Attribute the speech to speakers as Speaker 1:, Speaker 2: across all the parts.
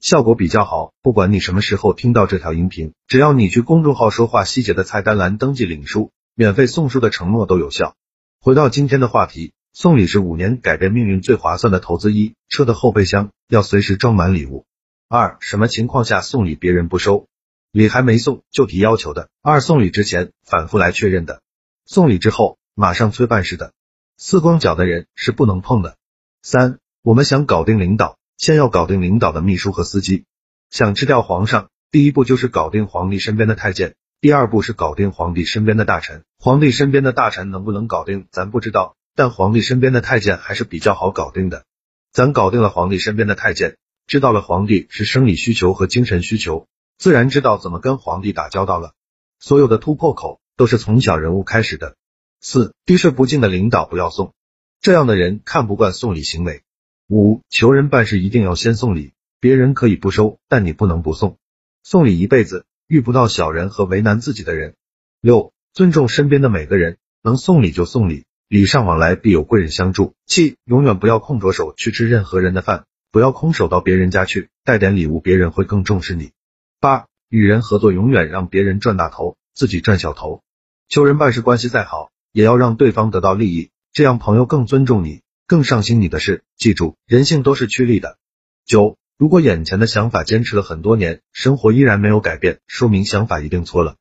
Speaker 1: 效果比较好，不管你什么时候听到这条音频，只要你去公众号说话细节的菜单栏登记领书，免费送书的承诺都有效。回到今天的话题，送礼是五年改变命运最划算的投资。一，车的后备箱要随时装满礼物。二，什么情况下送礼别人不收？礼还没送就提要求的。二，送礼之前反复来确认的。送礼之后马上催办事的。四，光脚的人是不能碰的。三，我们想搞定领导。先要搞定领导的秘书和司机，想吃掉皇上，第一步就是搞定皇帝身边的太监，第二步是搞定皇帝身边的大臣。皇帝身边的大臣能不能搞定，咱不知道，但皇帝身边的太监还是比较好搞定的。咱搞定了皇帝身边的太监，知道了皇帝是生理需求和精神需求，自然知道怎么跟皇帝打交道了。所有的突破口都是从小人物开始的。四，滴水不进的领导不要送，这样的人看不惯送礼行为。五求人办事一定要先送礼，别人可以不收，但你不能不送。送礼一辈子遇不到小人和为难自己的人。六尊重身边的每个人，能送礼就送礼，礼尚往来必有贵人相助。七永远不要空着手去吃任何人的饭，不要空手到别人家去，带点礼物别人会更重视你。八与人合作永远让别人赚大头，自己赚小头。求人办事关系再好，也要让对方得到利益，这样朋友更尊重你。更上心你的事，记住，人性都是趋利的。九，如果眼前的想法坚持了很多年，生活依然没有改变，说明想法一定错了。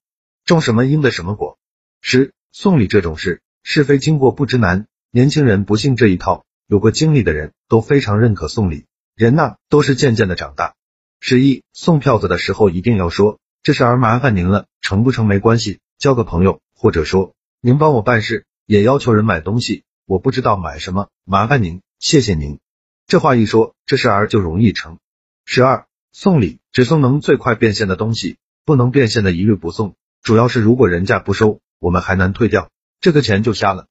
Speaker 1: 种什么因得什么果。十，送礼这种事，是非经过不知难。年轻人不信这一套，有过经历的人都非常认可送礼。人呐，都是渐渐的长大。十一，送票子的时候一定要说，这事儿麻烦您了，成不成没关系，交个朋友，或者说您帮我办事，也要求人买东西。我不知道买什么，麻烦您，谢谢您。这话一说，这事儿就容易成。十二，送礼只送能最快变现的东西，不能变现的一律不送。主要是如果人家不收，我们还难退掉，这个钱就瞎了。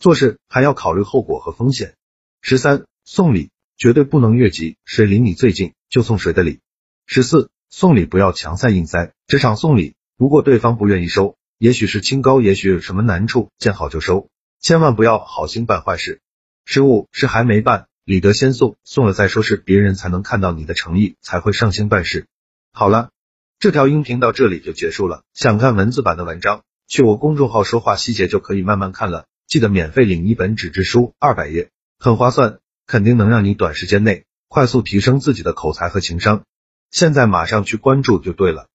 Speaker 1: 做事还要考虑后果和风险。十三，送礼绝对不能越级，谁离你最近就送谁的礼。十四，送礼不要强塞硬塞，职场送礼，如果对方不愿意收，也许是清高，也许有什么难处，见好就收。千万不要好心办坏事，失误是还没办，礼得先送，送了再说，是别人才能看到你的诚意，才会上心办事。好了，这条音频到这里就结束了。想看文字版的文章，去我公众号说话细节就可以慢慢看了。记得免费领一本纸质书，二百页，很划算，肯定能让你短时间内快速提升自己的口才和情商。现在马上去关注就对了。